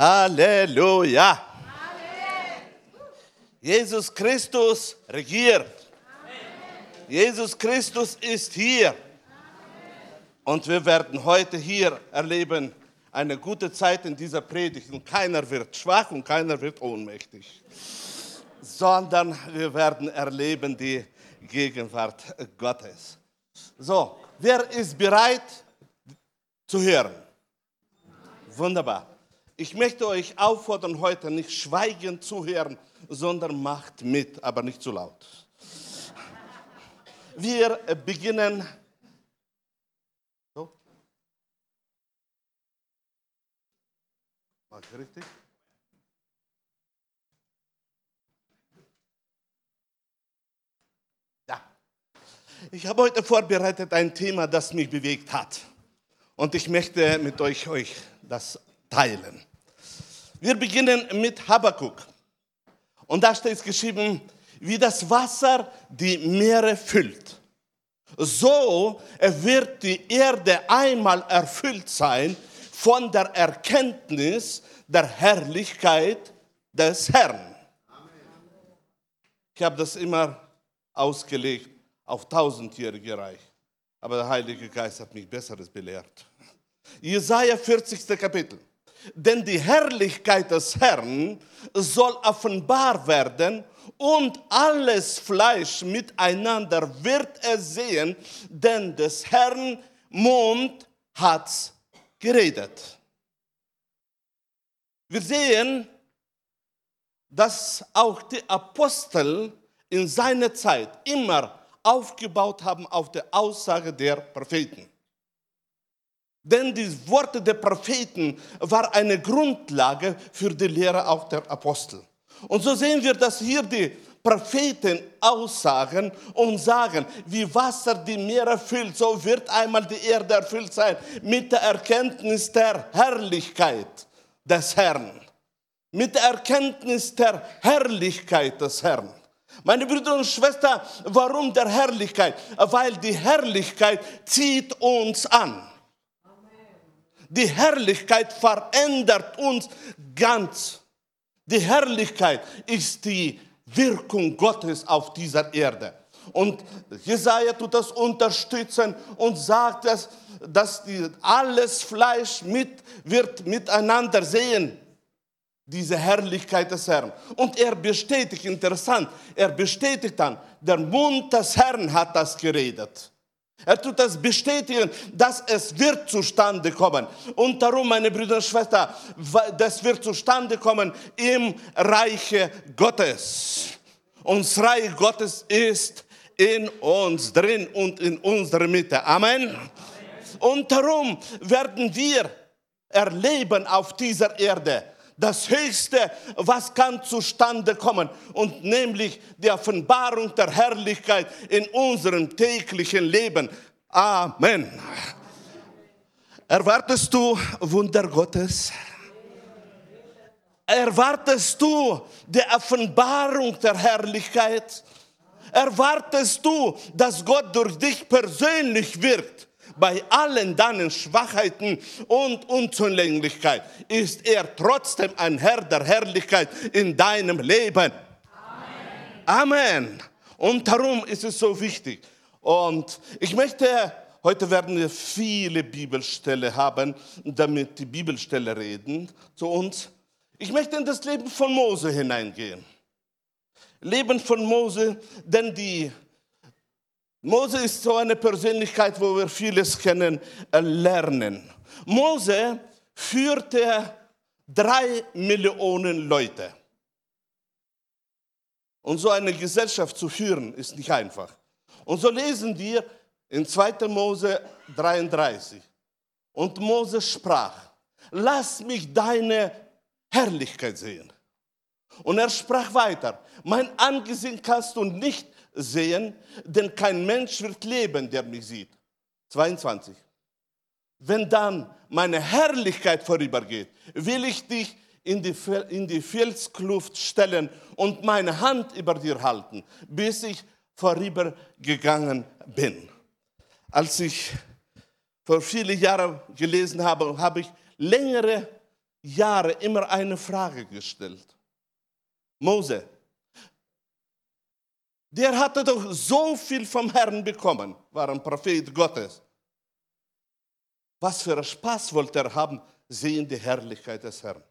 Halleluja. Jesus Christus regiert. Jesus Christus ist hier. Und wir werden heute hier erleben eine gute Zeit in dieser Predigt. Und keiner wird schwach und keiner wird ohnmächtig, sondern wir werden erleben die Gegenwart Gottes. So, wer ist bereit zu hören? Wunderbar. Ich möchte euch auffordern, heute nicht schweigend zu hören, sondern macht mit, aber nicht zu laut. Wir beginnen. So. Mach ich richtig? Ja. Ich habe heute vorbereitet ein Thema, das mich bewegt hat. Und ich möchte mit euch, euch das teilen. Wir beginnen mit Habakkuk. Und da steht geschrieben, wie das Wasser die Meere füllt. So wird die Erde einmal erfüllt sein von der Erkenntnis der Herrlichkeit des Herrn. Ich habe das immer ausgelegt auf tausendjährige Reich. Aber der Heilige Geist hat mich Besseres belehrt. Jesaja 40. Kapitel. Denn die Herrlichkeit des Herrn soll offenbar werden und alles Fleisch miteinander wird es sehen, denn des Herrn Mund hat's geredet. Wir sehen, dass auch die Apostel in seiner Zeit immer aufgebaut haben auf der Aussage der Propheten. Denn die Worte der Propheten war eine Grundlage für die Lehre auch der Apostel. Und so sehen wir, dass hier die Propheten aussagen und sagen, wie Wasser die Meere füllt, so wird einmal die Erde erfüllt sein mit der Erkenntnis der Herrlichkeit des Herrn. Mit der Erkenntnis der Herrlichkeit des Herrn. Meine Brüder und Schwestern, warum der Herrlichkeit? Weil die Herrlichkeit zieht uns an. Die Herrlichkeit verändert uns ganz. Die Herrlichkeit ist die Wirkung Gottes auf dieser Erde. Und Jesaja tut das unterstützen und sagt, dass, dass die, alles Fleisch mit, wird miteinander sehen. Diese Herrlichkeit des Herrn. Und er bestätigt, interessant, er bestätigt dann, der Mund des Herrn hat das geredet. Er tut das bestätigen, dass es wird zustande kommen. Und darum, meine Brüder und Schwestern, das wird zustande kommen im Reiche Gottes. Und das Reich Gottes ist in uns drin und in unserer Mitte. Amen. Und darum werden wir erleben auf dieser Erde, das Höchste, was kann zustande kommen, und nämlich die Offenbarung der Herrlichkeit in unserem täglichen Leben. Amen. Erwartest du Wunder Gottes? Erwartest du die Offenbarung der Herrlichkeit? Erwartest du, dass Gott durch dich persönlich wirkt? Bei allen deinen Schwachheiten und Unzulänglichkeit ist er trotzdem ein Herr der Herrlichkeit in deinem Leben. Amen. Amen. Und darum ist es so wichtig. Und ich möchte, heute werden wir viele Bibelstelle haben, damit die Bibelstelle reden zu uns. Ich möchte in das Leben von Mose hineingehen. Leben von Mose, denn die Mose ist so eine Persönlichkeit, wo wir vieles kennen, äh, lernen. Mose führte drei Millionen Leute. Und so eine Gesellschaft zu führen, ist nicht einfach. Und so lesen wir in 2. Mose 33. Und Mose sprach, lass mich deine Herrlichkeit sehen. Und er sprach weiter, mein Angesicht kannst du nicht sehen, denn kein Mensch wird leben, der mich sieht. 22. Wenn dann meine Herrlichkeit vorübergeht, will ich dich in die, in die Felskluft stellen und meine Hand über dir halten, bis ich vorübergegangen bin. Als ich vor vielen Jahren gelesen habe, habe ich längere Jahre immer eine Frage gestellt. Mose, der hatte doch so viel vom Herrn bekommen, war ein Prophet Gottes. Was für einen Spaß wollte er haben, sehen die Herrlichkeit des Herrn.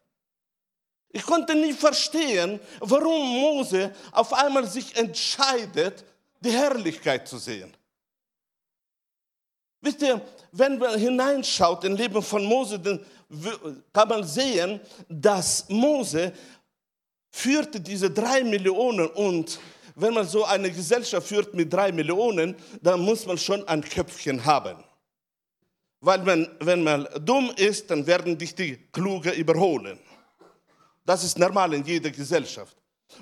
Ich konnte nie verstehen, warum Mose auf einmal sich entscheidet, die Herrlichkeit zu sehen. Wisst ihr, wenn man hineinschaut in Leben von Mose, dann kann man sehen, dass Mose führte diese drei Millionen und wenn man so eine Gesellschaft führt mit drei Millionen, dann muss man schon ein Köpfchen haben. Weil man, wenn man dumm ist, dann werden dich die Kluge überholen. Das ist normal in jeder Gesellschaft.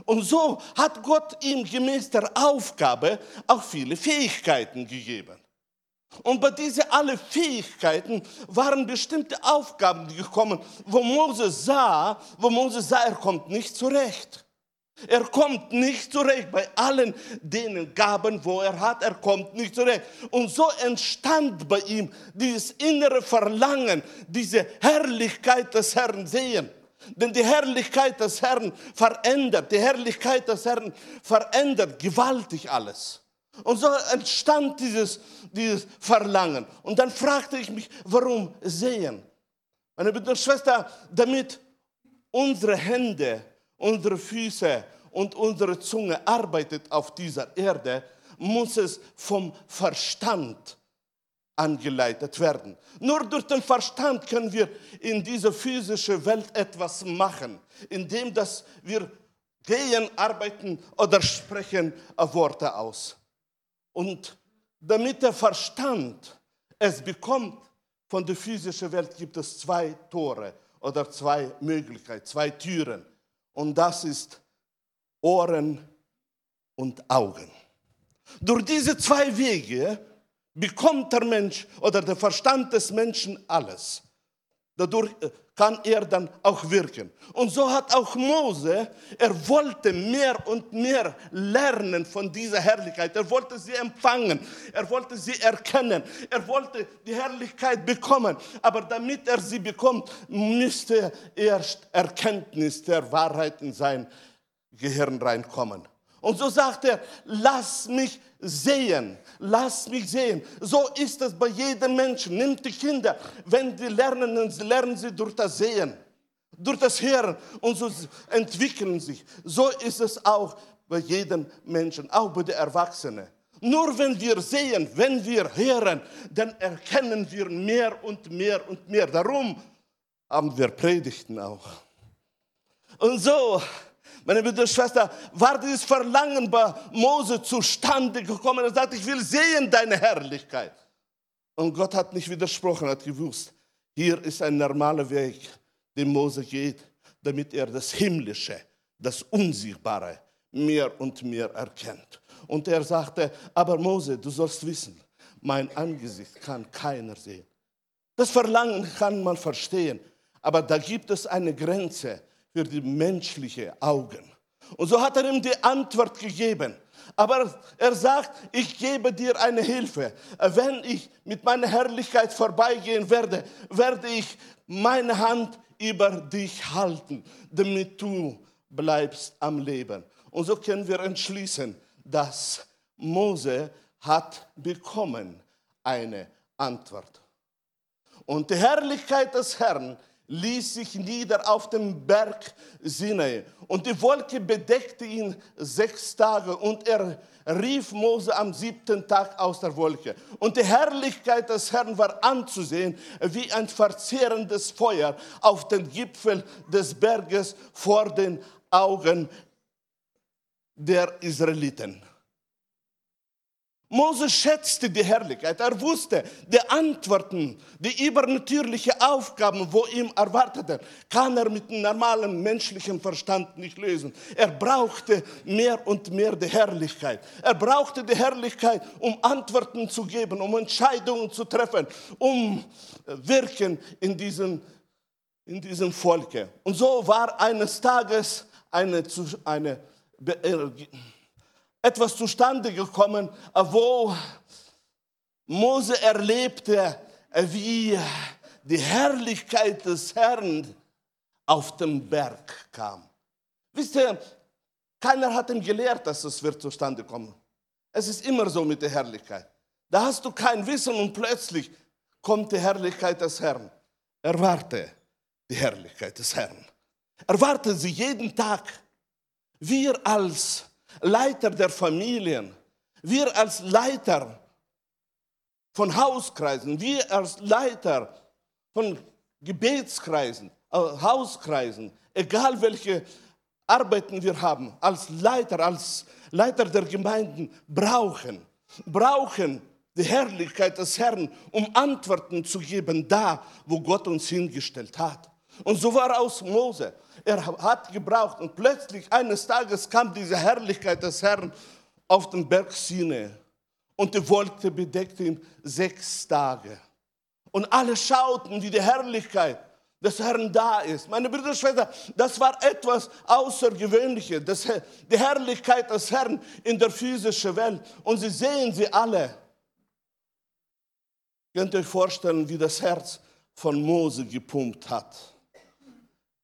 Und so hat Gott ihm gemäß der Aufgabe auch viele Fähigkeiten gegeben. Und bei diesen alle Fähigkeiten waren bestimmte Aufgaben gekommen, wo Mose sah, wo Mose sah, er kommt nicht zurecht. Er kommt nicht zurecht bei allen denen Gaben, wo er hat, er kommt nicht zurecht. Und so entstand bei ihm dieses innere Verlangen, diese Herrlichkeit des Herrn sehen. Denn die Herrlichkeit des Herrn verändert, die Herrlichkeit des Herrn verändert gewaltig alles. Und so entstand dieses, dieses Verlangen. Und dann fragte ich mich, warum sehen? Meine Schwester, damit unsere Hände, unsere Füße und unsere Zunge arbeitet auf dieser Erde, muss es vom Verstand angeleitet werden. Nur durch den Verstand können wir in dieser physischen Welt etwas machen, indem dass wir gehen, arbeiten oder sprechen Worte aus. Und damit der Verstand es bekommt, von der physischen Welt gibt es zwei Tore oder zwei Möglichkeiten, zwei Türen. Und das ist Ohren und Augen. Durch diese zwei Wege bekommt der Mensch oder der Verstand des Menschen alles. Dadurch äh, kann er dann auch wirken. Und so hat auch Mose, er wollte mehr und mehr lernen von dieser Herrlichkeit. Er wollte sie empfangen, er wollte sie erkennen, er wollte die Herrlichkeit bekommen. Aber damit er sie bekommt, müsste erst Erkenntnis der Wahrheit in sein Gehirn reinkommen. Und so sagt er, lass mich sehen, lass mich sehen. So ist es bei jedem Menschen. Nimmt die Kinder, wenn sie lernen, lernen sie durch das Sehen, durch das Hören und so entwickeln sich. So ist es auch bei jedem Menschen, auch bei den Erwachsenen. Nur wenn wir sehen, wenn wir hören, dann erkennen wir mehr und mehr und mehr. Darum haben wir Predigten auch. Und so meine Brüder und Schwester, war dieses Verlangen bei Mose zustande gekommen. Er sagt, ich will sehen deine Herrlichkeit. Und Gott hat nicht widersprochen, hat gewusst, hier ist ein normaler Weg, den Mose geht, damit er das Himmlische, das Unsichtbare mehr und mehr erkennt. Und er sagte, aber Mose, du sollst wissen, mein Angesicht kann keiner sehen. Das Verlangen kann man verstehen, aber da gibt es eine Grenze für die menschlichen Augen. Und so hat er ihm die Antwort gegeben. Aber er sagt, ich gebe dir eine Hilfe. Wenn ich mit meiner Herrlichkeit vorbeigehen werde, werde ich meine Hand über dich halten, damit du bleibst am Leben. Und so können wir entschließen, dass Mose hat bekommen eine Antwort. Und die Herrlichkeit des Herrn ließ sich nieder auf dem Berg Sinai. Und die Wolke bedeckte ihn sechs Tage und er rief Mose am siebten Tag aus der Wolke. Und die Herrlichkeit des Herrn war anzusehen wie ein verzehrendes Feuer auf den Gipfel des Berges vor den Augen der Israeliten. Mose schätzte die Herrlichkeit. Er wusste, die Antworten, die übernatürlichen Aufgaben, wo ihm erwarteten, kann er mit einem normalen menschlichen Verstand nicht lösen. Er brauchte mehr und mehr die Herrlichkeit. Er brauchte die Herrlichkeit, um Antworten zu geben, um Entscheidungen zu treffen, um wirken in diesem, in diesem Volke. Und so war eines Tages eine, eine etwas zustande gekommen, wo Mose erlebte, wie die Herrlichkeit des Herrn auf den Berg kam. Wisst ihr, keiner hat ihm gelehrt, dass es wird zustande kommen. Es ist immer so mit der Herrlichkeit. Da hast du kein Wissen und plötzlich kommt die Herrlichkeit des Herrn. Erwarte die Herrlichkeit des Herrn. Erwarte sie jeden Tag. Wir als Leiter der Familien, wir als Leiter von Hauskreisen, wir als Leiter von Gebetskreisen, äh, Hauskreisen, egal welche Arbeiten wir haben, als Leiter, als Leiter der Gemeinden, brauchen, brauchen die Herrlichkeit des Herrn, um Antworten zu geben, da, wo Gott uns hingestellt hat. Und so war aus Mose. Er hat gebraucht und plötzlich eines Tages kam diese Herrlichkeit des Herrn auf den Berg Sinai und die Wolke bedeckte ihn sechs Tage. Und alle schauten, wie die Herrlichkeit des Herrn da ist. Meine Brüder und Schwestern, das war etwas Außergewöhnliches, das, die Herrlichkeit des Herrn in der physischen Welt. Und Sie sehen sie alle. Könnt ihr euch vorstellen, wie das Herz von Mose gepumpt hat?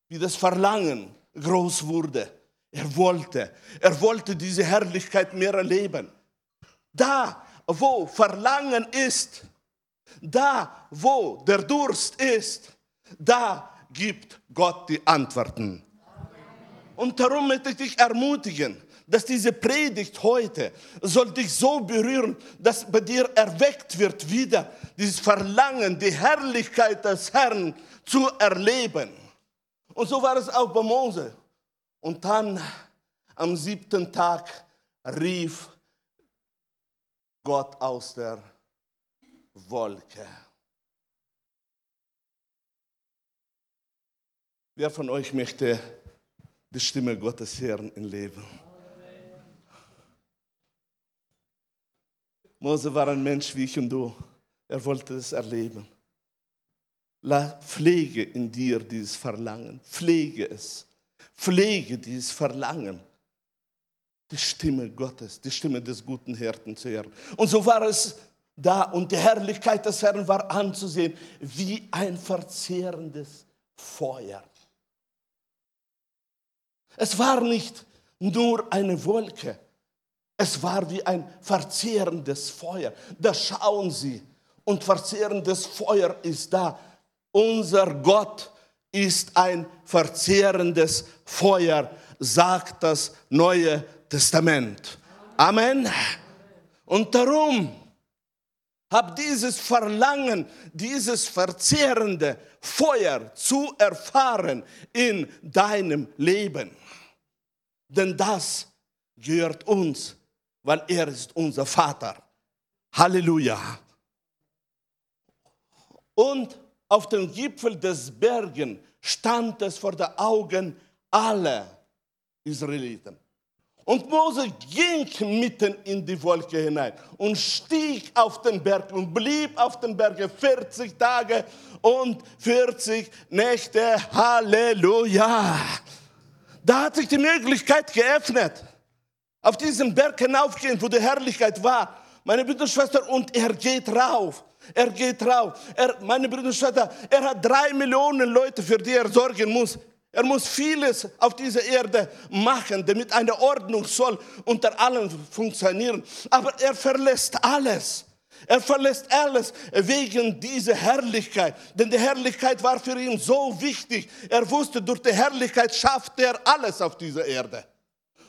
Wie das Verlangen groß wurde. Er wollte, er wollte diese Herrlichkeit mehr erleben. Da, wo Verlangen ist, da, wo der Durst ist, da gibt Gott die Antworten. Und darum möchte ich dich ermutigen, dass diese Predigt heute soll dich so berühren, dass bei dir erweckt wird wieder dieses Verlangen, die Herrlichkeit des Herrn zu erleben. Und so war es auch bei Mose. Und dann am siebten Tag rief Gott aus der Wolke. Wer von euch möchte die Stimme Gottes hören im Leben? Mose war ein Mensch wie ich und du. Er wollte es erleben. Pflege in dir dieses Verlangen. Pflege es. Pflege dieses Verlangen die Stimme Gottes, die Stimme des guten Hirten zu hören. Und so war es da und die Herrlichkeit des Herrn war anzusehen wie ein verzehrendes Feuer. Es war nicht nur eine Wolke, es war wie ein verzehrendes Feuer. Da schauen Sie und verzehrendes Feuer ist da. Unser Gott ist ein verzehrendes Feuer, sagt das Neue Testament. Amen. Und darum hab dieses Verlangen, dieses verzehrende Feuer zu erfahren in deinem Leben. Denn das gehört uns, weil er ist unser Vater. Halleluja. Und auf dem Gipfel des Bergen stand es vor den Augen aller Israeliten. Und Mose ging mitten in die Wolke hinein und stieg auf den Berg und blieb auf den Bergen 40 Tage und 40 Nächte. Halleluja! Da hat sich die Möglichkeit geöffnet, auf diesen Berg hinaufgehen, wo die Herrlichkeit war. Meine Brüder und Schwestern, und er geht rauf. Er geht rauf. Er, meine Brüder und Schwestern, er hat drei Millionen Leute, für die er sorgen muss. Er muss vieles auf dieser Erde machen, damit eine Ordnung soll unter allen funktionieren. Aber er verlässt alles. Er verlässt alles wegen dieser Herrlichkeit. Denn die Herrlichkeit war für ihn so wichtig. Er wusste, durch die Herrlichkeit schafft er alles auf dieser Erde.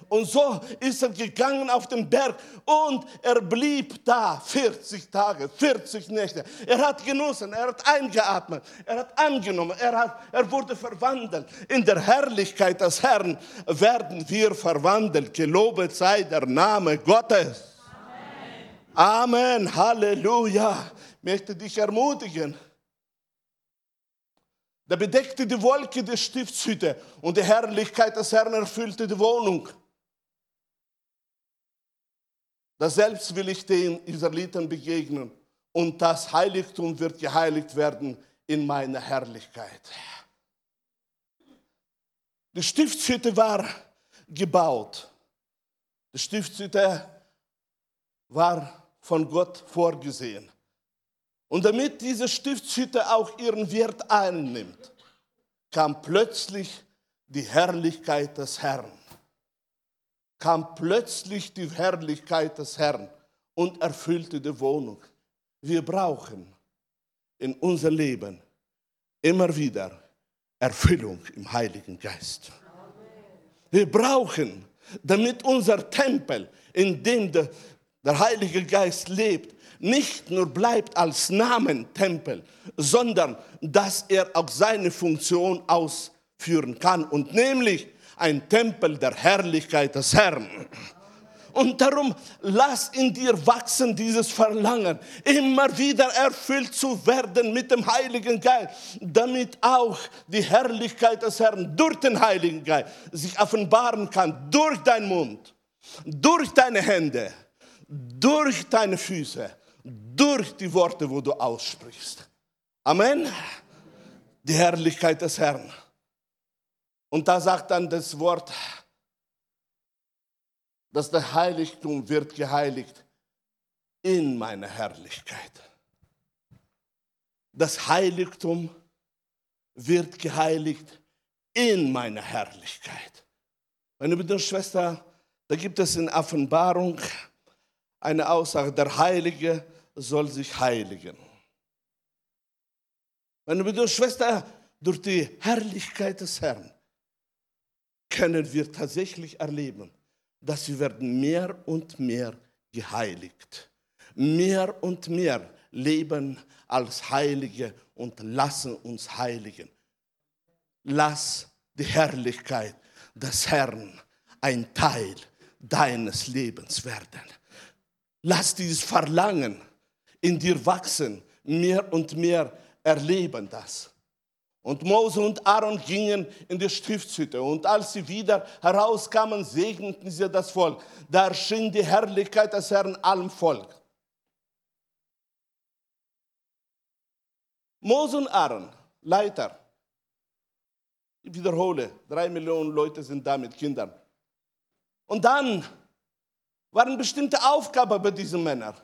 Und so ist er gegangen auf den Berg und er blieb da 40 Tage, 40 Nächte. Er hat genossen, er hat eingeatmet, er hat angenommen, er, hat, er wurde verwandelt. In der Herrlichkeit des Herrn werden wir verwandelt. Gelobet sei der Name Gottes. Amen. Amen. Halleluja. Ich möchte dich ermutigen. Da bedeckte die Wolke die Stiftshütte und die Herrlichkeit des Herrn erfüllte die Wohnung. Da selbst will ich den Israeliten begegnen und das Heiligtum wird geheiligt werden in meiner Herrlichkeit. Die Stiftshütte war gebaut. Die Stiftshütte war von Gott vorgesehen. Und damit diese Stiftshütte auch ihren Wert einnimmt, kam plötzlich die Herrlichkeit des Herrn. Kam plötzlich die Herrlichkeit des Herrn und erfüllte die Wohnung. Wir brauchen in unser Leben immer wieder Erfüllung im Heiligen Geist. Wir brauchen, damit unser Tempel, in dem der, der Heilige Geist lebt, nicht nur bleibt als Namen Tempel, sondern dass er auch seine Funktion ausführen kann und nämlich ein Tempel der Herrlichkeit des Herrn. Und darum lass in dir wachsen dieses Verlangen, immer wieder erfüllt zu werden mit dem Heiligen Geist, damit auch die Herrlichkeit des Herrn durch den Heiligen Geist sich offenbaren kann, durch deinen Mund, durch deine Hände, durch deine Füße, durch die Worte, wo du aussprichst. Amen. Die Herrlichkeit des Herrn. Und da sagt dann das Wort, dass der Heiligtum wird geheiligt in meiner Herrlichkeit. Das Heiligtum wird geheiligt in meiner Herrlichkeit. Meine Brüder und Schwestern, da gibt es in Offenbarung eine Aussage, der Heilige soll sich heiligen. Meine Brüder und Schwestern, durch die Herrlichkeit des Herrn können wir tatsächlich erleben, dass wir werden mehr und mehr geheiligt. Mehr und mehr leben als Heilige und lassen uns heiligen. Lass die Herrlichkeit des Herrn ein Teil deines Lebens werden. Lass dieses Verlangen in dir wachsen, mehr und mehr erleben das. Und Mose und Aaron gingen in die Stiftshütte. Und als sie wieder herauskamen, segneten sie das Volk. Da erschien die Herrlichkeit des Herrn allem Volk. Mose und Aaron, Leiter. Ich wiederhole, drei Millionen Leute sind da mit Kindern. Und dann waren bestimmte Aufgaben bei diesen Männern.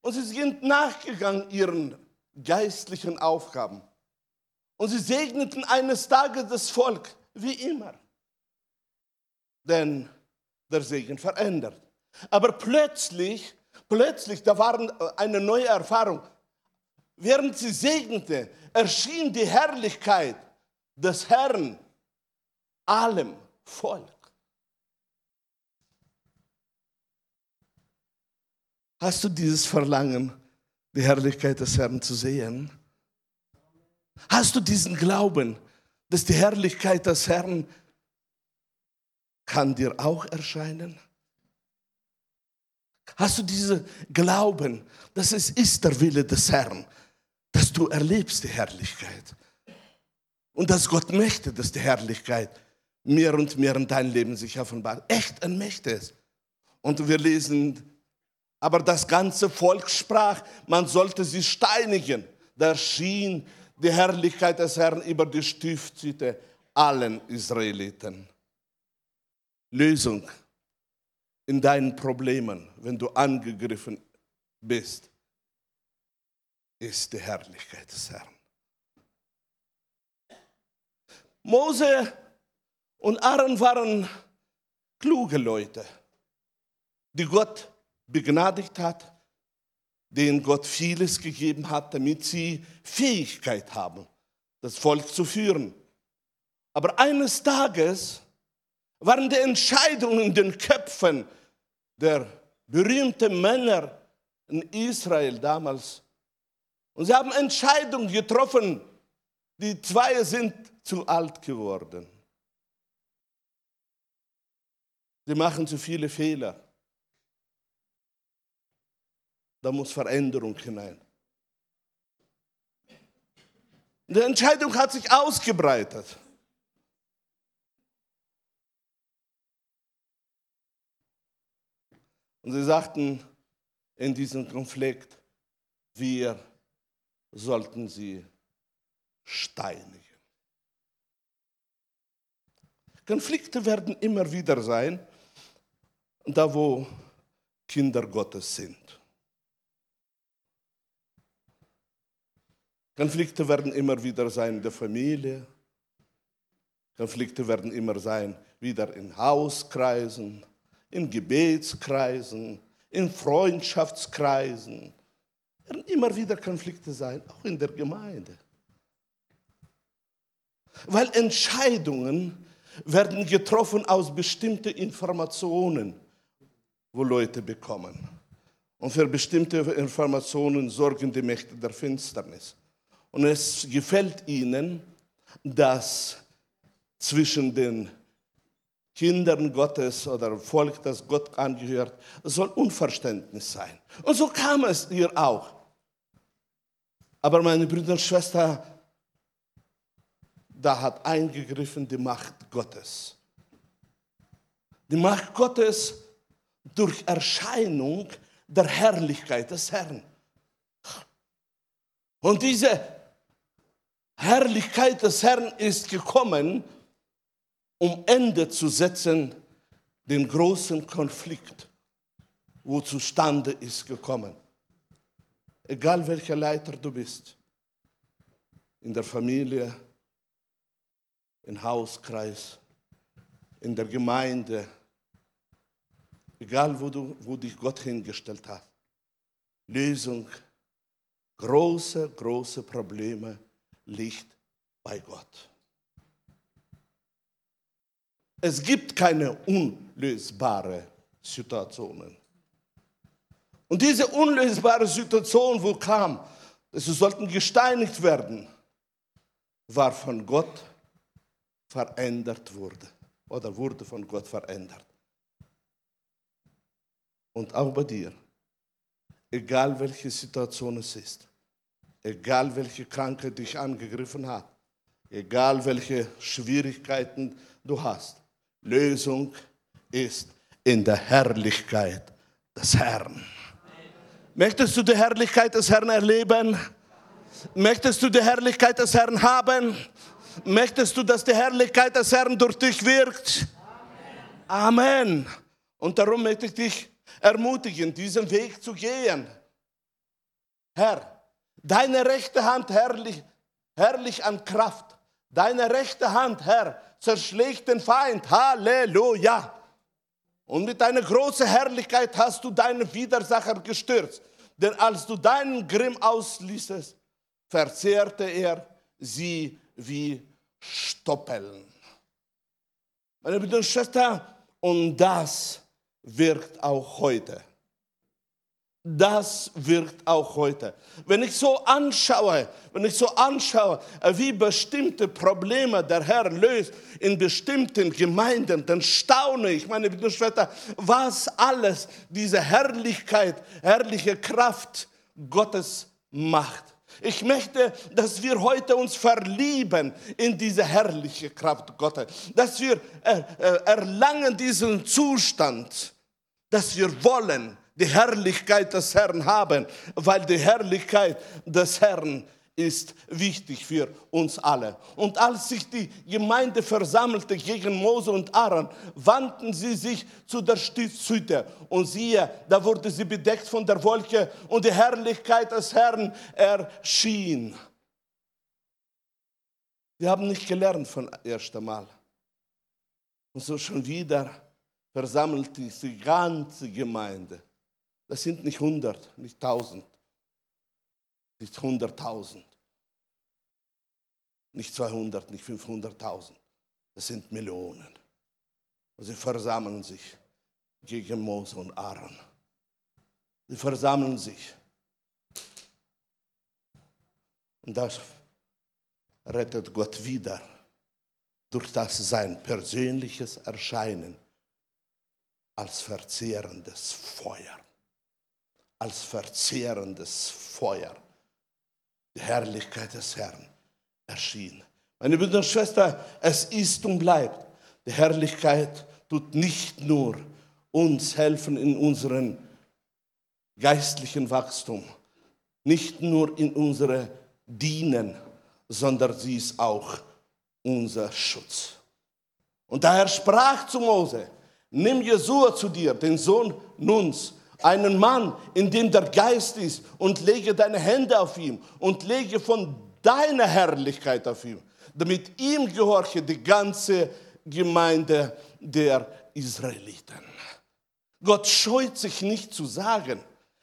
Und sie sind nachgegangen ihren geistlichen Aufgaben. Und sie segneten eines Tages das Volk, wie immer. Denn der Segen verändert. Aber plötzlich, plötzlich, da war eine neue Erfahrung. Während sie segnete, erschien die Herrlichkeit des Herrn allem Volk. Hast du dieses Verlangen, die Herrlichkeit des Herrn zu sehen? Hast du diesen Glauben, dass die Herrlichkeit des Herrn kann dir auch erscheinen? Hast du diesen Glauben, dass es ist der Wille des Herrn, dass du erlebst die Herrlichkeit und dass Gott möchte, dass die Herrlichkeit mehr und mehr in dein Leben sich offenbart. Echt, er möchte es. Und wir lesen, aber das ganze Volk sprach, man sollte sie steinigen. Da schien die Herrlichkeit des Herrn über die Stiftshütte allen Israeliten. Lösung in deinen Problemen, wenn du angegriffen bist, ist die Herrlichkeit des Herrn. Mose und Aaron waren kluge Leute, die Gott begnadigt hat denen Gott vieles gegeben hat, damit sie Fähigkeit haben, das Volk zu führen. Aber eines Tages waren die Entscheidungen in den Köpfen der berühmten Männer in Israel damals. Und sie haben Entscheidungen getroffen, die zwei sind zu alt geworden. Sie machen zu viele Fehler. Da muss Veränderung hinein. Die Entscheidung hat sich ausgebreitet. Und sie sagten in diesem Konflikt, wir sollten sie steinigen. Konflikte werden immer wieder sein, da wo Kinder Gottes sind. Konflikte werden immer wieder sein in der Familie, Konflikte werden immer sein, wieder in Hauskreisen, in Gebetskreisen, in Freundschaftskreisen. Werden immer wieder Konflikte sein, auch in der Gemeinde. Weil Entscheidungen werden getroffen aus bestimmten Informationen, wo Leute bekommen. Und für bestimmte Informationen sorgen die Mächte der Finsternis. Und es gefällt ihnen, dass zwischen den Kindern Gottes oder Volk, das Gott angehört, soll Unverständnis sein. Und so kam es ihr auch. Aber meine Brüder und Schwestern, da hat eingegriffen die Macht Gottes. Die Macht Gottes durch Erscheinung der Herrlichkeit des Herrn. Und diese Herrlichkeit des Herrn ist gekommen, um Ende zu setzen, den großen Konflikt, wo zustande ist gekommen. Egal welcher Leiter du bist, in der Familie, im Hauskreis, in der Gemeinde, egal wo, du, wo dich Gott hingestellt hat. Lösung, große, große Probleme liegt bei Gott. Es gibt keine unlösbare Situationen. Und diese unlösbare Situation, wo kam, sie sollten gesteinigt werden, war von Gott verändert wurde oder wurde von Gott verändert. Und auch bei dir, egal welche Situation es ist, egal welche Krankheit dich angegriffen hat, egal welche Schwierigkeiten du hast, Lösung ist in der Herrlichkeit des Herrn. Möchtest du die Herrlichkeit des Herrn erleben? Möchtest du die Herrlichkeit des Herrn haben? Möchtest du, dass die Herrlichkeit des Herrn durch dich wirkt? Amen. Amen. Und darum möchte ich dich ermutigen, diesen Weg zu gehen. Herr, deine rechte Hand herrlich, herrlich an Kraft. Deine rechte Hand, Herr, zerschlägt den Feind. Halleluja. Und mit deiner großen Herrlichkeit hast du deinen Widersacher gestürzt. Denn als du deinen Grimm ausließest, verzehrte er sie wie Stoppeln. Meine Brüder und Schwestern, und das wirkt auch heute. Das wirkt auch heute. Wenn ich so anschaue, wenn ich so anschaue, wie bestimmte Probleme der Herr löst in bestimmten Gemeinden, dann staune ich, meine Schwestern, was alles diese Herrlichkeit, herrliche Kraft Gottes macht. Ich möchte, dass wir heute uns verlieben in diese herrliche Kraft Gottes, dass wir äh, äh, erlangen diesen Zustand, dass wir wollen die Herrlichkeit des Herrn haben, weil die Herrlichkeit des Herrn ist wichtig für uns alle. Und als sich die Gemeinde versammelte gegen Mose und Aaron, wandten sie sich zu der Stiftshütte. Und siehe, da wurde sie bedeckt von der Wolke und die Herrlichkeit des Herrn erschien. Wir haben nicht gelernt von ersten Mal. Und so schon wieder versammelte sich die ganze Gemeinde. Das sind nicht 100, nicht 1000, nicht 100.000. Nicht 200, nicht 500.000. Das sind Millionen. Und sie versammeln sich gegen Mose und Aaron. Sie versammeln sich. Und das rettet Gott wieder durch das sein persönliches Erscheinen als verzehrendes Feuer. Als verzehrendes Feuer. Die Herrlichkeit des Herrn erschien. Meine Brüder und Schwestern, es ist und bleibt. Die Herrlichkeit tut nicht nur uns helfen in unserem geistlichen Wachstum, nicht nur in unserem Dienen, sondern sie ist auch unser Schutz. Und daher sprach zu Mose, nimm Jesua zu dir, den Sohn Nuns, einen Mann, in dem der Geist ist, und lege deine Hände auf ihn und lege von deine Herrlichkeit auf ihm. damit ihm gehorche die ganze Gemeinde der Israeliten. Gott scheut sich nicht zu sagen,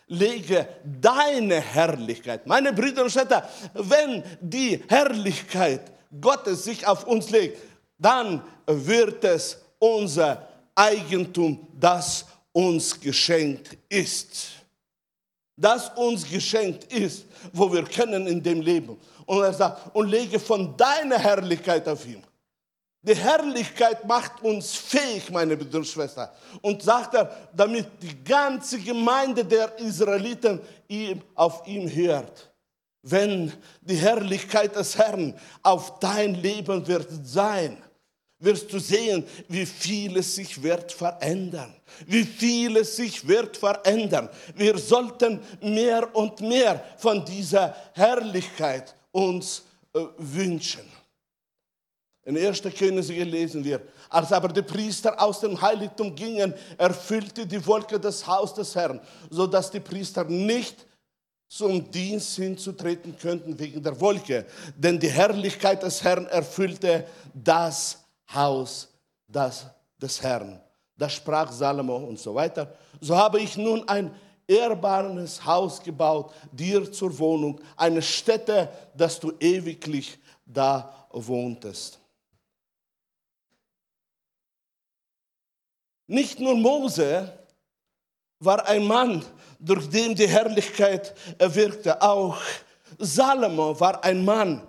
lege deine Herrlichkeit. Meine Brüder und Schwestern, wenn die Herrlichkeit Gottes sich auf uns legt, dann wird es unser Eigentum, das uns geschenkt ist. Das uns geschenkt ist, wo wir können in dem Leben. Und er sagt, und lege von deiner Herrlichkeit auf ihn. Die Herrlichkeit macht uns fähig, meine Brüder und sagt er, damit die ganze Gemeinde der Israeliten auf ihm hört. Wenn die Herrlichkeit des Herrn auf dein Leben wird sein, wirst du sehen, wie vieles sich wird verändern. Wie vieles sich wird verändern. Wir sollten mehr und mehr von dieser Herrlichkeit uns äh, wünschen. In 1. Könige lesen wir, als aber die Priester aus dem Heiligtum gingen, erfüllte die Wolke das Haus des Herrn, sodass die Priester nicht zum Dienst hinzutreten könnten wegen der Wolke. Denn die Herrlichkeit des Herrn erfüllte das Haus das, des Herrn. Da sprach Salomo und so weiter. So habe ich nun ein ehrbares Haus gebaut, dir zur Wohnung, eine Stätte, dass du ewiglich da wohntest. Nicht nur Mose war ein Mann, durch den die Herrlichkeit erwirkte, auch Salomo war ein Mann,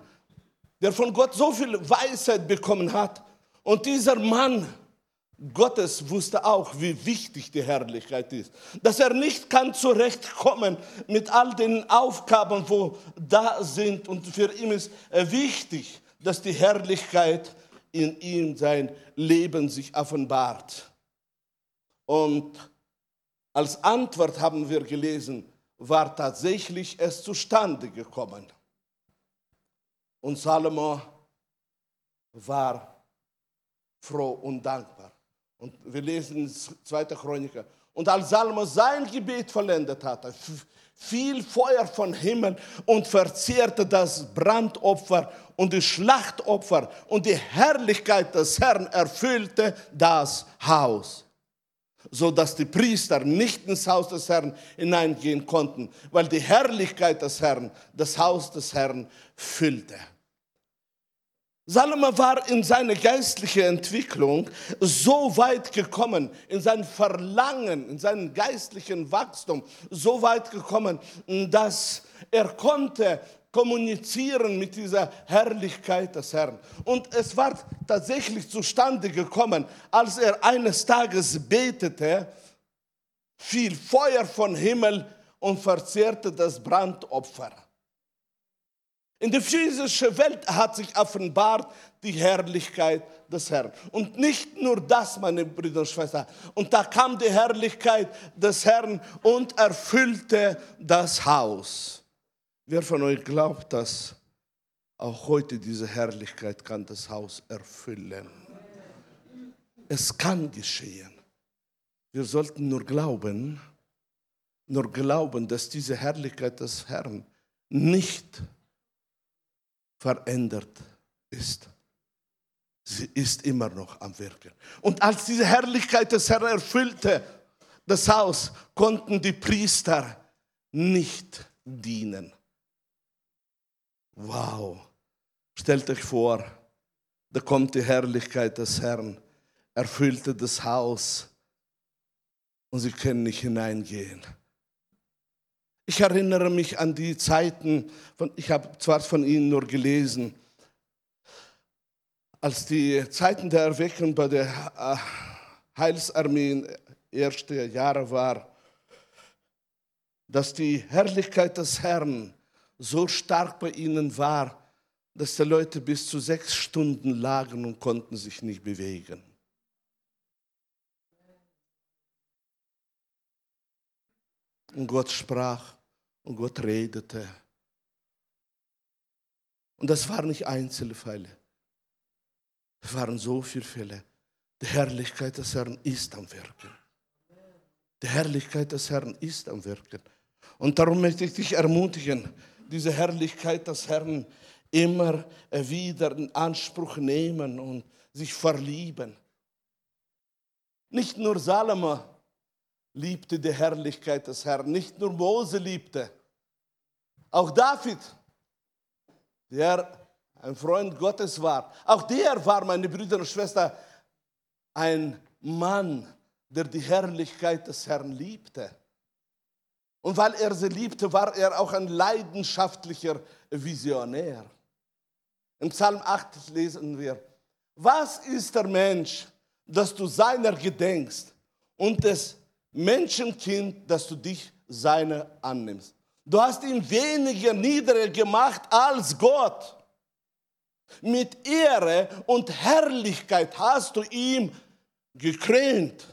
der von Gott so viel Weisheit bekommen hat. Und dieser Mann Gottes wusste auch, wie wichtig die Herrlichkeit ist. Dass er nicht kann zurechtkommen mit all den Aufgaben, wo da sind. Und für ihn ist wichtig, dass die Herrlichkeit in ihm sein Leben sich offenbart. Und als Antwort haben wir gelesen, war tatsächlich es zustande gekommen. Und Salomo war froh und dankbar. Und wir lesen in 2. Chroniker. Und als Salomo sein Gebet vollendet hatte, fiel Feuer von Himmel und verzehrte das Brandopfer und die Schlachtopfer und die Herrlichkeit des Herrn erfüllte das Haus so dass die Priester nicht ins Haus des Herrn hineingehen konnten, weil die Herrlichkeit des Herrn das Haus des Herrn füllte. Salomo war in seiner geistlichen Entwicklung so weit gekommen, in sein Verlangen, in seinem geistlichen Wachstum so weit gekommen, dass er konnte kommunizieren mit dieser Herrlichkeit des Herrn. Und es war tatsächlich zustande gekommen, als er eines Tages betete, fiel Feuer vom Himmel und verzehrte das Brandopfer. In der physischen Welt hat sich offenbart die Herrlichkeit des Herrn. Und nicht nur das, meine Brüder und Schwestern. Und da kam die Herrlichkeit des Herrn und erfüllte das Haus. Wer von euch glaubt, dass auch heute diese Herrlichkeit kann das Haus erfüllen? Es kann geschehen. Wir sollten nur glauben, nur glauben, dass diese Herrlichkeit des Herrn nicht verändert ist. Sie ist immer noch am Wirken. Und als diese Herrlichkeit des Herrn erfüllte das Haus, konnten die Priester nicht dienen. Wow. Stellt euch vor, da kommt die Herrlichkeit des Herrn, erfüllte das Haus und sie können nicht hineingehen. Ich erinnere mich an die Zeiten, von, ich habe zwar von Ihnen nur gelesen, als die Zeiten der Erweckung bei der äh, Heilsarmee in erste Jahre war, dass die Herrlichkeit des Herrn so stark bei ihnen war, dass die Leute bis zu sechs Stunden lagen und konnten sich nicht bewegen. Und Gott sprach und Gott redete. Und das waren nicht Einzelfälle. Es waren so viele Fälle. Die Herrlichkeit des Herrn ist am Wirken. Die Herrlichkeit des Herrn ist am Wirken. Und darum möchte ich dich ermutigen, diese Herrlichkeit des Herrn immer wieder in Anspruch nehmen und sich verlieben. Nicht nur Salomo liebte die Herrlichkeit des Herrn, nicht nur Mose liebte, auch David, der ein Freund Gottes war, auch der war, meine Brüder und Schwestern, ein Mann, der die Herrlichkeit des Herrn liebte. Und weil er sie liebte, war er auch ein leidenschaftlicher Visionär. Im Psalm 8 lesen wir, was ist der Mensch, dass du seiner gedenkst und des Menschenkind, dass du dich seiner annimmst. Du hast ihn weniger niedriger gemacht als Gott. Mit Ehre und Herrlichkeit hast du ihm gekrönt.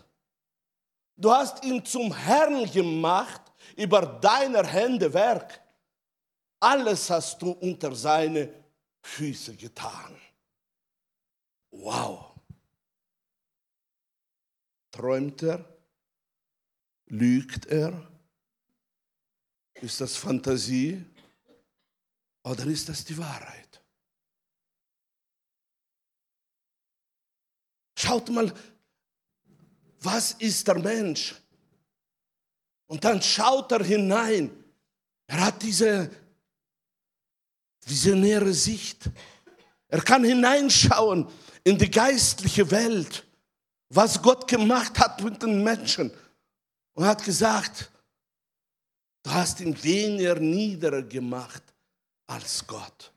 Du hast ihn zum Herrn gemacht über deiner Hände Werk. Alles hast du unter seine Füße getan. Wow. Träumt er? Lügt er? Ist das Fantasie oder ist das die Wahrheit? Schaut mal, was ist der Mensch? Und dann schaut er hinein. Er hat diese visionäre Sicht. Er kann hineinschauen in die geistliche Welt, was Gott gemacht hat mit den Menschen. Und hat gesagt, du hast ihn weniger niederer gemacht als Gott.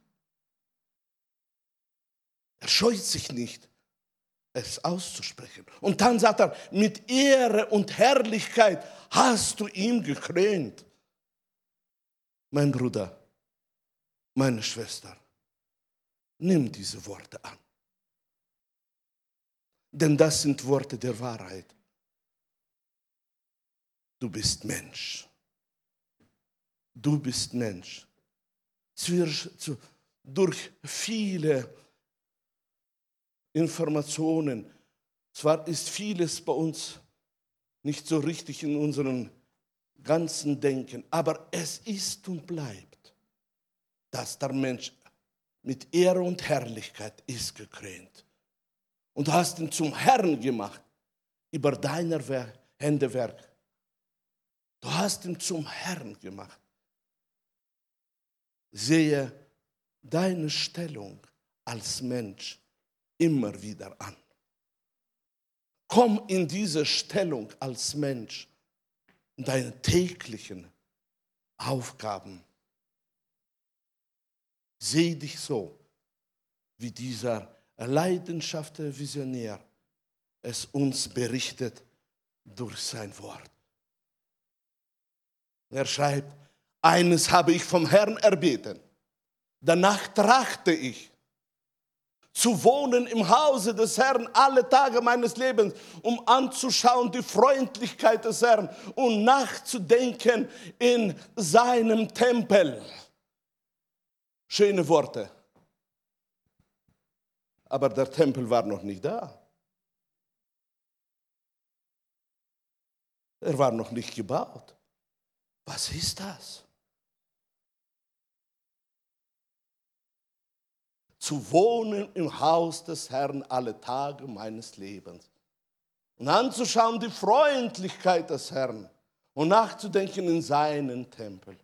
Er scheut sich nicht, es auszusprechen. Und dann sagt er, mit Ehre und Herrlichkeit hast du ihm gekrönt. Mein Bruder, meine Schwester, nimm diese Worte an. Denn das sind Worte der Wahrheit. Du bist Mensch. Du bist Mensch. Durch viele Informationen, zwar ist vieles bei uns nicht so richtig in unserem ganzen Denken, aber es ist und bleibt, dass der Mensch mit Ehre und Herrlichkeit ist gekrönt. Und du hast ihn zum Herrn gemacht über deiner Hände Werk. Du hast ihn zum Herrn gemacht. Sehe deine Stellung als Mensch immer wieder an. Komm in diese Stellung als Mensch, in deine täglichen Aufgaben. Seh dich so, wie dieser leidenschaftliche Visionär es uns berichtet durch sein Wort. Er schreibt, eines habe ich vom Herrn erbeten, danach trachte ich, zu wohnen im Hause des Herrn alle Tage meines Lebens, um anzuschauen die Freundlichkeit des Herrn und nachzudenken in seinem Tempel. Schöne Worte. Aber der Tempel war noch nicht da. Er war noch nicht gebaut. Was ist das? Zu wohnen im Haus des Herrn alle Tage meines Lebens. Und anzuschauen die Freundlichkeit des Herrn und nachzudenken in seinen Tempel.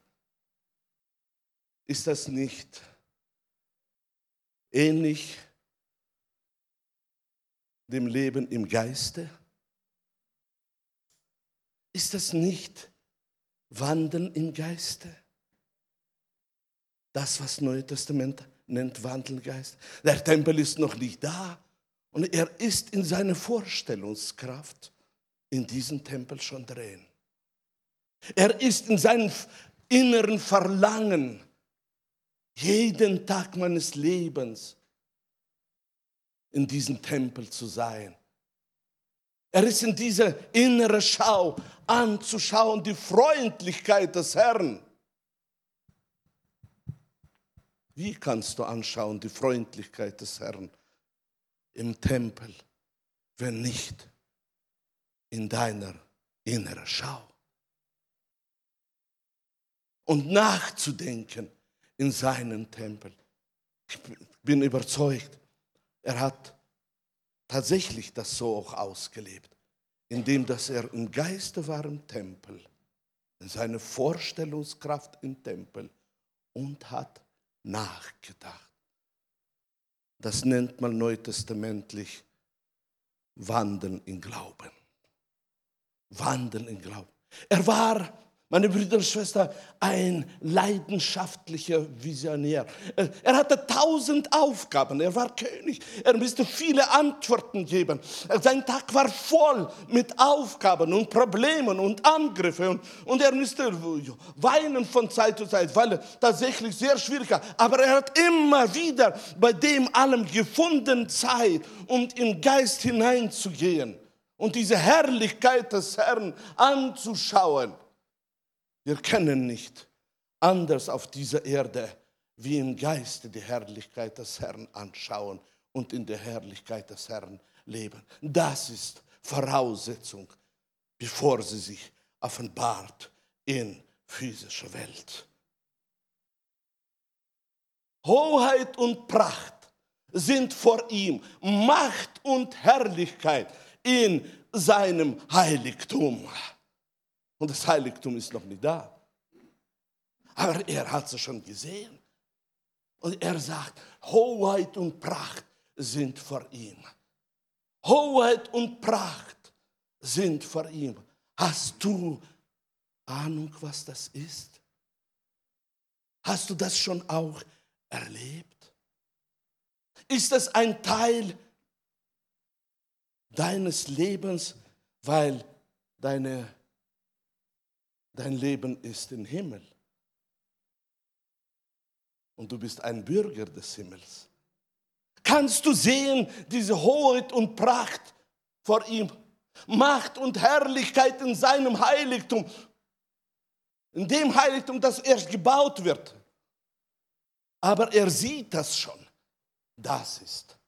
Ist das nicht ähnlich dem Leben im Geiste? Ist das nicht Wandeln im Geiste. Das, was Neue Testament nennt Wandeln Geist. Der Tempel ist noch nicht da und er ist in seiner Vorstellungskraft in diesem Tempel schon drin. Er ist in seinem inneren Verlangen jeden Tag meines Lebens in diesem Tempel zu sein. Er ist in dieser innere Schau anzuschauen, die Freundlichkeit des Herrn. Wie kannst du anschauen die Freundlichkeit des Herrn im Tempel, wenn nicht in deiner inneren Schau? Und nachzudenken in seinen Tempel. Ich bin überzeugt, er hat tatsächlich das so auch ausgelebt, indem dass er im Geiste war im Tempel, in seine Vorstellungskraft im Tempel und hat nachgedacht. Das nennt man neutestamentlich Wandeln in Glauben. Wandeln in Glauben. Er war meine Brüder und Schwestern, ein leidenschaftlicher Visionär. Er hatte tausend Aufgaben. Er war König. Er musste viele Antworten geben. Sein Tag war voll mit Aufgaben und Problemen und Angriffen. Und er musste weinen von Zeit zu Zeit, weil er tatsächlich sehr schwierig war. Aber er hat immer wieder bei dem allem gefunden Zeit, um im Geist hineinzugehen und diese Herrlichkeit des Herrn anzuschauen. Wir können nicht anders auf dieser Erde wie im Geiste die Herrlichkeit des Herrn anschauen und in der Herrlichkeit des Herrn leben. Das ist Voraussetzung, bevor sie sich offenbart in physischer Welt. Hoheit und Pracht sind vor ihm, Macht und Herrlichkeit in seinem Heiligtum. Und das Heiligtum ist noch nicht da. Aber er hat es schon gesehen. Und er sagt, Hoheit und Pracht sind vor ihm. Hoheit und Pracht sind vor ihm. Hast du Ahnung, was das ist? Hast du das schon auch erlebt? Ist das ein Teil deines Lebens, weil deine Dein Leben ist im Himmel. Und du bist ein Bürger des Himmels. Kannst du sehen diese Hoheit und Pracht vor ihm? Macht und Herrlichkeit in seinem Heiligtum. In dem Heiligtum, das erst gebaut wird. Aber er sieht das schon. Das ist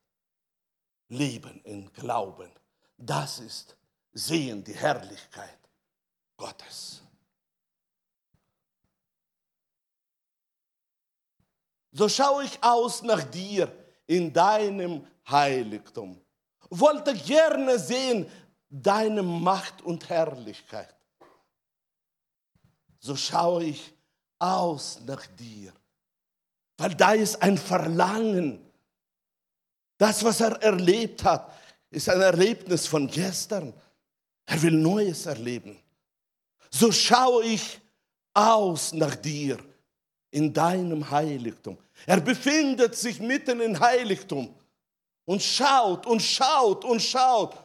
Leben in Glauben. Das ist Sehen die Herrlichkeit Gottes. So schaue ich aus nach dir in deinem Heiligtum. Wollte gerne sehen deine Macht und Herrlichkeit. So schaue ich aus nach dir, weil da ist ein Verlangen. Das, was er erlebt hat, ist ein Erlebnis von gestern. Er will Neues erleben. So schaue ich aus nach dir in deinem Heiligtum. Er befindet sich mitten im Heiligtum und schaut und schaut und schaut.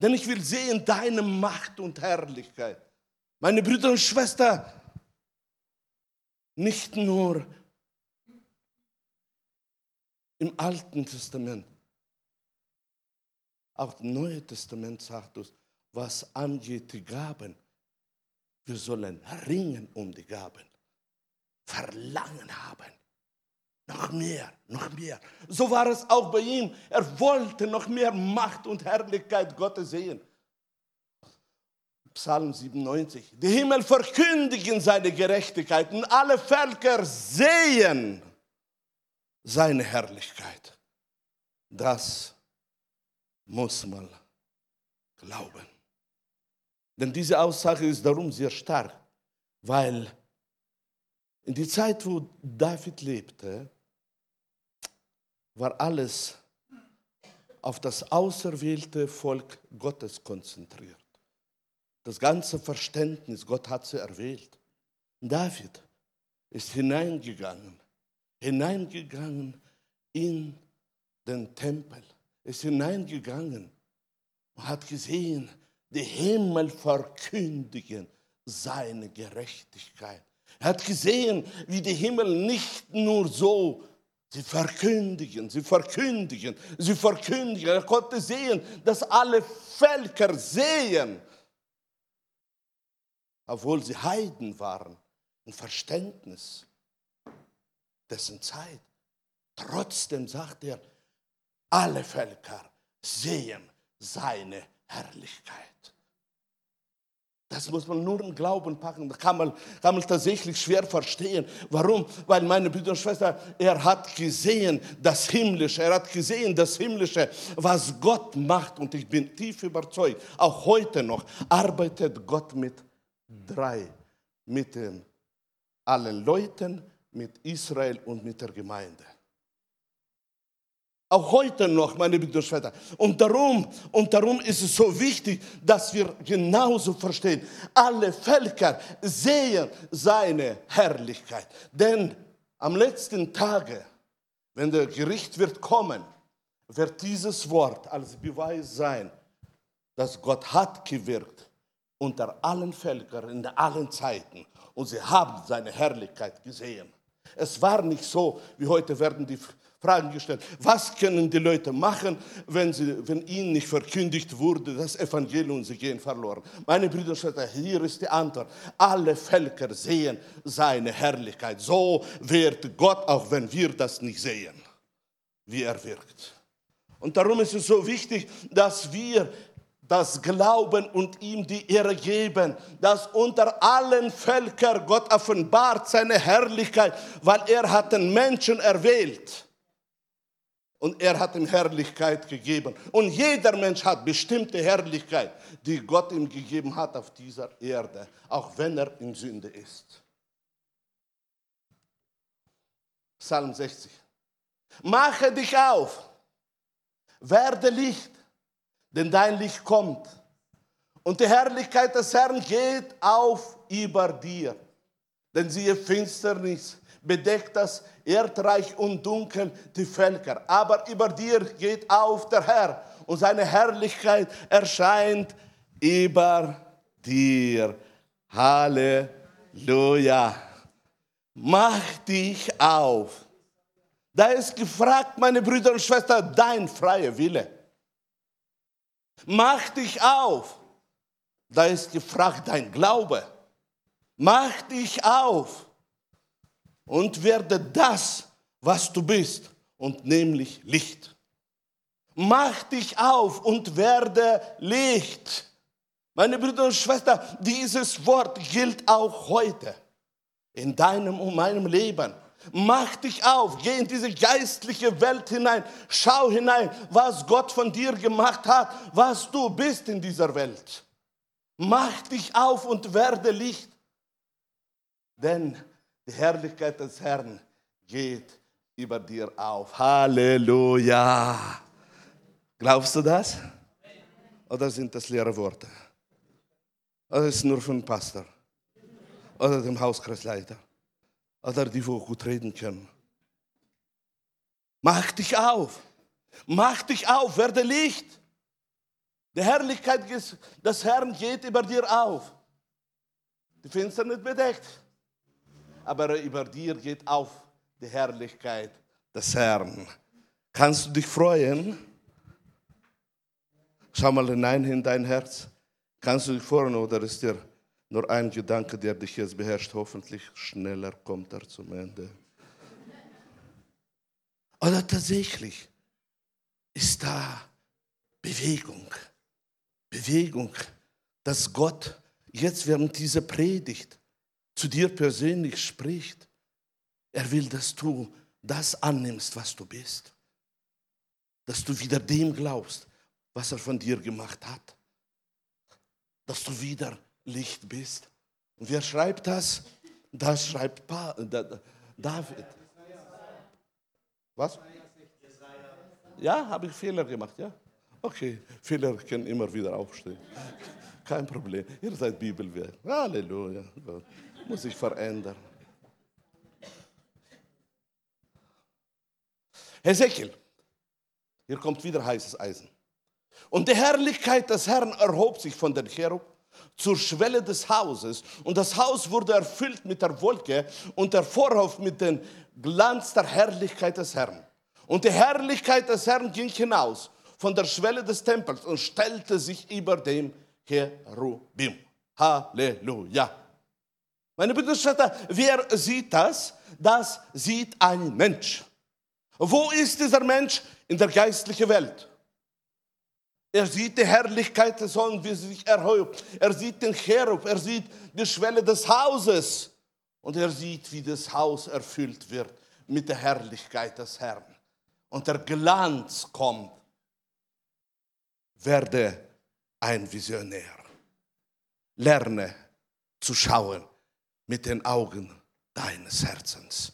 Denn ich will sehen deine Macht und Herrlichkeit. Meine Brüder und Schwestern, nicht nur im Alten Testament, auch im Neuen Testament sagt uns, was angeht die Gaben, wir sollen ringen um die Gaben, Verlangen haben. Noch mehr, noch mehr. So war es auch bei ihm. Er wollte noch mehr Macht und Herrlichkeit Gottes sehen. Psalm 97. Die Himmel verkündigen seine Gerechtigkeit und alle Völker sehen seine Herrlichkeit. Das muss man glauben. Denn diese Aussage ist darum sehr stark, weil in die Zeit, wo David lebte, war alles auf das auserwählte Volk Gottes konzentriert. Das ganze Verständnis, Gott hat sie erwählt. David ist hineingegangen, hineingegangen in den Tempel, ist hineingegangen und hat gesehen, die Himmel verkündigen seine Gerechtigkeit. Er hat gesehen, wie die Himmel nicht nur so Sie verkündigen, sie verkündigen, sie verkündigen. Er konnte sehen, dass alle Völker sehen, obwohl sie Heiden waren, ein Verständnis dessen Zeit. Trotzdem sagt er, alle Völker sehen seine Herrlichkeit. Das muss man nur im Glauben packen. Das kann man, kann man tatsächlich schwer verstehen. Warum? Weil meine Brüder und Schwestern, er hat gesehen das Himmlische, er hat gesehen das Himmlische, was Gott macht. Und ich bin tief überzeugt, auch heute noch arbeitet Gott mit drei, mit den allen Leuten, mit Israel und mit der Gemeinde. Auch heute noch, meine Schwestern. Und darum, und darum ist es so wichtig, dass wir genauso verstehen, alle Völker sehen seine Herrlichkeit. Denn am letzten Tage, wenn der Gericht wird kommen, wird dieses Wort als Beweis sein, dass Gott hat gewirkt unter allen Völkern in allen Zeiten und sie haben seine Herrlichkeit gesehen. Es war nicht so, wie heute werden die Fragen gestellt. Was können die Leute machen, wenn, sie, wenn ihnen nicht verkündigt wurde, das Evangelium, sie gehen verloren? Meine Brüder und Schwestern, hier ist die Antwort. Alle Völker sehen seine Herrlichkeit. So wird Gott, auch wenn wir das nicht sehen, wie er wirkt. Und darum ist es so wichtig, dass wir das Glauben und ihm die Ehre geben, dass unter allen Völkern Gott offenbart seine Herrlichkeit, weil er hat den Menschen erwählt. Und er hat ihm Herrlichkeit gegeben. Und jeder Mensch hat bestimmte Herrlichkeit, die Gott ihm gegeben hat auf dieser Erde, auch wenn er in Sünde ist. Psalm 60. Mache dich auf, werde Licht, denn dein Licht kommt. Und die Herrlichkeit des Herrn geht auf über dir. Denn siehe Finsternis bedeckt das Erdreich und dunkel die Völker. Aber über dir geht auf der Herr und seine Herrlichkeit erscheint über dir. Halleluja. Mach dich auf. Da ist gefragt, meine Brüder und Schwestern, dein freier Wille. Mach dich auf. Da ist gefragt, dein Glaube. Mach dich auf und werde das, was du bist, und nämlich Licht. Mach dich auf und werde Licht. Meine Brüder und Schwestern, dieses Wort gilt auch heute in deinem und meinem Leben. Mach dich auf, geh in diese geistliche Welt hinein, schau hinein, was Gott von dir gemacht hat, was du bist in dieser Welt. Mach dich auf und werde Licht. Denn die Herrlichkeit des Herrn geht über dir auf. Halleluja. Glaubst du das? Oder sind das leere Worte? Oder ist es nur für den Pastor? Oder den Hauskreisleiter? Oder die, wo gut reden können? Mach dich auf. Mach dich auf, werde Licht. Die Herrlichkeit des Herrn geht über dir auf. Die Finsternis bedeckt aber über dir geht auf die Herrlichkeit des Herrn. Kannst du dich freuen? Schau mal hinein in dein Herz. Kannst du dich freuen oder ist dir nur ein Gedanke, der dich jetzt beherrscht? Hoffentlich schneller kommt er zum Ende. Oder tatsächlich ist da Bewegung. Bewegung, dass Gott jetzt während dieser Predigt zu dir persönlich spricht. Er will, dass du das annimmst, was du bist. Dass du wieder dem glaubst, was er von dir gemacht hat. Dass du wieder Licht bist. Und wer schreibt das? Das schreibt pa David. Was? Ja, habe ich Fehler gemacht, ja? Okay, Fehler können immer wieder aufstehen. Kein Problem. Ihr seid Bibelwert. Halleluja muss sich verändern. Hesekiel, hier kommt wieder heißes Eisen. Und die Herrlichkeit des Herrn erhob sich von den Cherub zur Schwelle des Hauses und das Haus wurde erfüllt mit der Wolke und der Vorhof mit dem Glanz der Herrlichkeit des Herrn. Und die Herrlichkeit des Herrn ging hinaus von der Schwelle des Tempels und stellte sich über dem Cherubim. Halleluja. Meine Brüder wer sieht das? Das sieht ein Mensch. Wo ist dieser Mensch? In der geistlichen Welt. Er sieht die Herrlichkeit des Sohnes, wie sie sich erhebt. Er sieht den Cherub, er sieht die Schwelle des Hauses. Und er sieht, wie das Haus erfüllt wird mit der Herrlichkeit des Herrn. Und der Glanz kommt. Werde ein Visionär. Lerne zu schauen mit den Augen deines Herzens.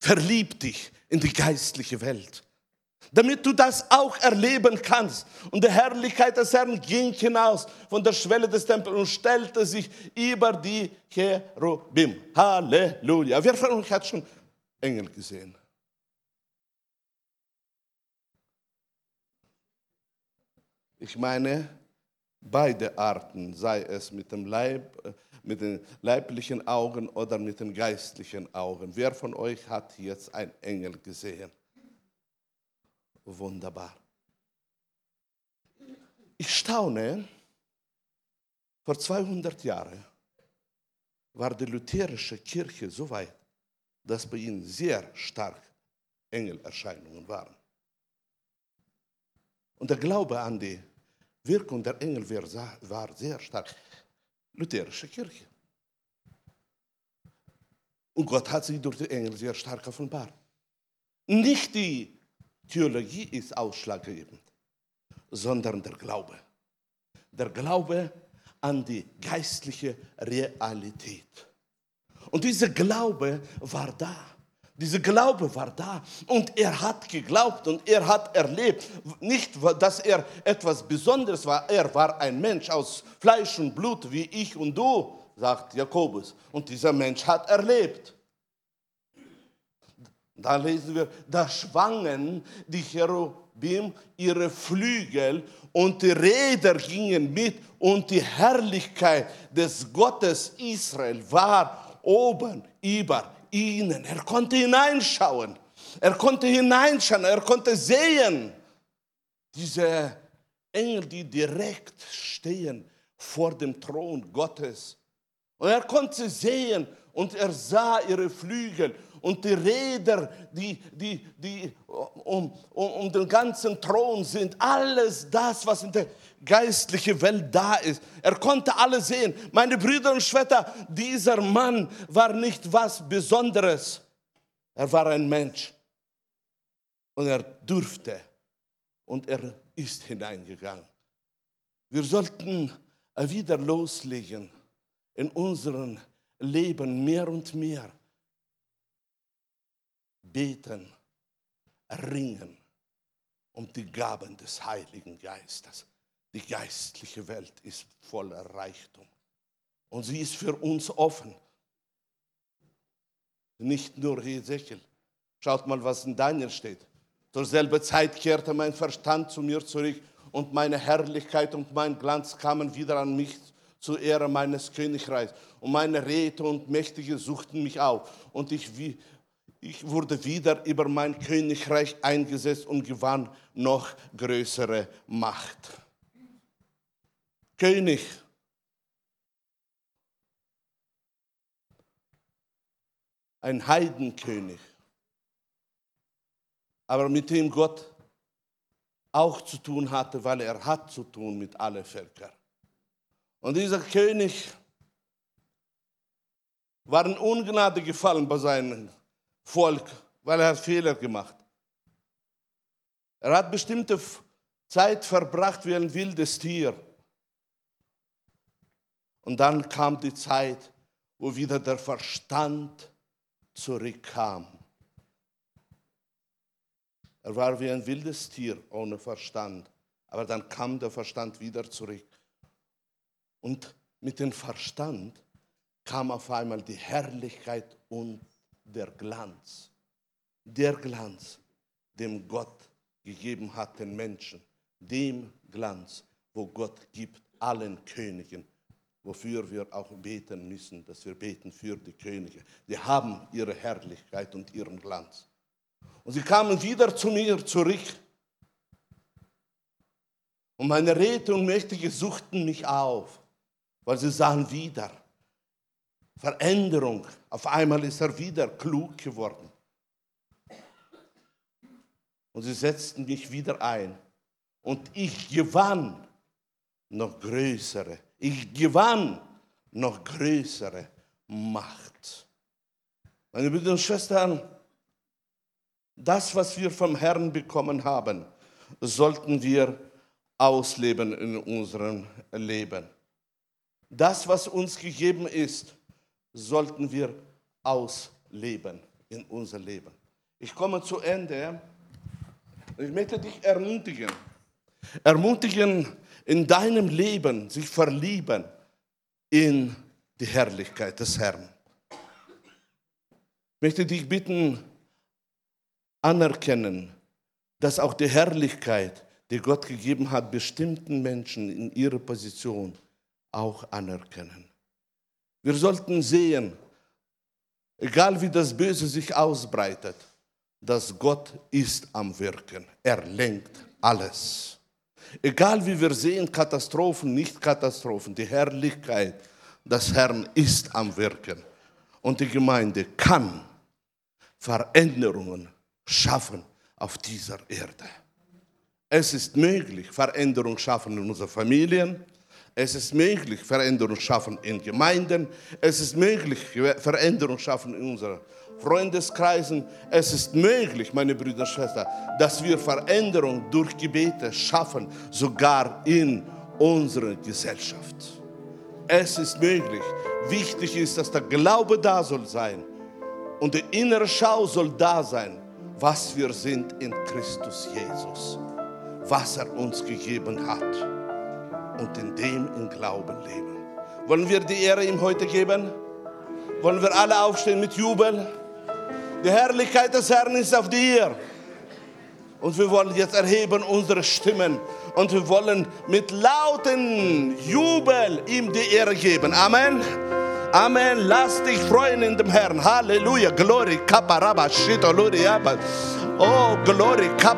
Verlieb dich in die geistliche Welt, damit du das auch erleben kannst. Und die Herrlichkeit des Herrn ging hinaus von der Schwelle des Tempels und stellte sich über die Cherubim. Halleluja. Wer von euch hat schon Engel gesehen? Ich meine, beide Arten, sei es mit dem Leib, äh, mit den leiblichen Augen oder mit den geistlichen Augen. Wer von euch hat jetzt einen Engel gesehen? Wunderbar. Ich staune, vor 200 Jahren war die lutherische Kirche so weit, dass bei ihnen sehr stark Engelerscheinungen waren. Und der Glaube an die Wirkung der Engel war sehr stark. Lutherische Kirche. Und Gott hat sie durch die Engel sehr stark offenbart. Nicht die Theologie ist ausschlaggebend, sondern der Glaube. Der Glaube an die geistliche Realität. Und dieser Glaube war da. Dieser Glaube war da und er hat geglaubt und er hat erlebt, nicht, dass er etwas Besonderes war, er war ein Mensch aus Fleisch und Blut wie ich und du, sagt Jakobus. Und dieser Mensch hat erlebt. Da lesen wir, da schwangen die Cherubim ihre Flügel und die Räder gingen mit und die Herrlichkeit des Gottes Israel war oben über ihnen. Er konnte hineinschauen. Er konnte hineinschauen. Er konnte sehen. Diese Engel, die direkt stehen vor dem Thron Gottes. Und er konnte sehen und er sah ihre Flügel und die Räder, die, die, die um, um, um den ganzen Thron sind. Alles das, was in der geistliche Welt da ist. Er konnte alles sehen. Meine Brüder und Schwestern, dieser Mann war nicht was Besonderes. Er war ein Mensch. Und er durfte. Und er ist hineingegangen. Wir sollten wieder loslegen in unserem Leben mehr und mehr. Beten, ringen um die Gaben des Heiligen Geistes. Die geistliche Welt ist voller Reichtum. Und sie ist für uns offen. Nicht nur Hesekiel. Schaut mal, was in Daniel steht. Zur selben Zeit kehrte mein Verstand zu mir zurück und meine Herrlichkeit und mein Glanz kamen wieder an mich zur Ehre meines Königreichs. Und meine Räte und Mächtige suchten mich auf. Und ich, ich wurde wieder über mein Königreich eingesetzt und gewann noch größere Macht. König. Ein Heidenkönig. Aber mit dem Gott auch zu tun hatte, weil er hat zu tun mit allen Völkern. Und dieser König war in Ungnade gefallen bei seinem Volk, weil er hat Fehler gemacht. Er hat bestimmte Zeit verbracht wie ein wildes Tier. Und dann kam die Zeit, wo wieder der Verstand zurückkam. Er war wie ein wildes Tier ohne Verstand. Aber dann kam der Verstand wieder zurück. Und mit dem Verstand kam auf einmal die Herrlichkeit und der Glanz. Der Glanz, dem Gott gegeben hat den Menschen. Dem Glanz, wo Gott gibt allen Königen wofür wir auch beten müssen, dass wir beten für die Könige. Die haben ihre Herrlichkeit und ihren Glanz. Und sie kamen wieder zu mir zurück. Und meine Räte und Mächtige suchten mich auf, weil sie sahen wieder Veränderung. Auf einmal ist er wieder klug geworden. Und sie setzten mich wieder ein Und ich gewann noch größere, ich gewann noch größere Macht. Meine Brüder und Schwestern, das, was wir vom Herrn bekommen haben, sollten wir ausleben in unserem Leben. Das, was uns gegeben ist, sollten wir ausleben in unser Leben. Ich komme zu Ende. Ich möchte dich ermutigen. Ermutigen, in deinem Leben sich verlieben in die Herrlichkeit des Herrn. Ich möchte dich bitten, anerkennen, dass auch die Herrlichkeit, die Gott gegeben hat, bestimmten Menschen in ihrer Position auch anerkennen. Wir sollten sehen, egal wie das Böse sich ausbreitet, dass Gott ist am Wirken. Er lenkt alles. Egal wie wir sehen, Katastrophen, nicht Katastrophen, die Herrlichkeit des Herrn ist am Wirken. Und die Gemeinde kann Veränderungen schaffen auf dieser Erde. Es ist möglich, Veränderungen schaffen in unseren Familien. Es ist möglich, Veränderungen schaffen in Gemeinden. Es ist möglich, Veränderungen schaffen in unseren Freundeskreisen. Es ist möglich, meine Brüder und Schwestern, dass wir Veränderungen durch Gebete schaffen, sogar in unserer Gesellschaft. Es ist möglich. Wichtig ist, dass der Glaube da soll sein und die innere Schau soll da sein, was wir sind in Christus Jesus, was er uns gegeben hat und in dem im Glauben leben. Wollen wir die Ehre ihm heute geben? Wollen wir alle aufstehen mit Jubel? Die Herrlichkeit des Herrn ist auf dir. Und wir wollen jetzt erheben unsere Stimmen und wir wollen mit lauten Jubel ihm die Ehre geben. Amen. Amen. Lass dich freuen in dem Herrn. Halleluja. Glory. Kappa, Rabba, Shito, Oh, Glory. Kappa.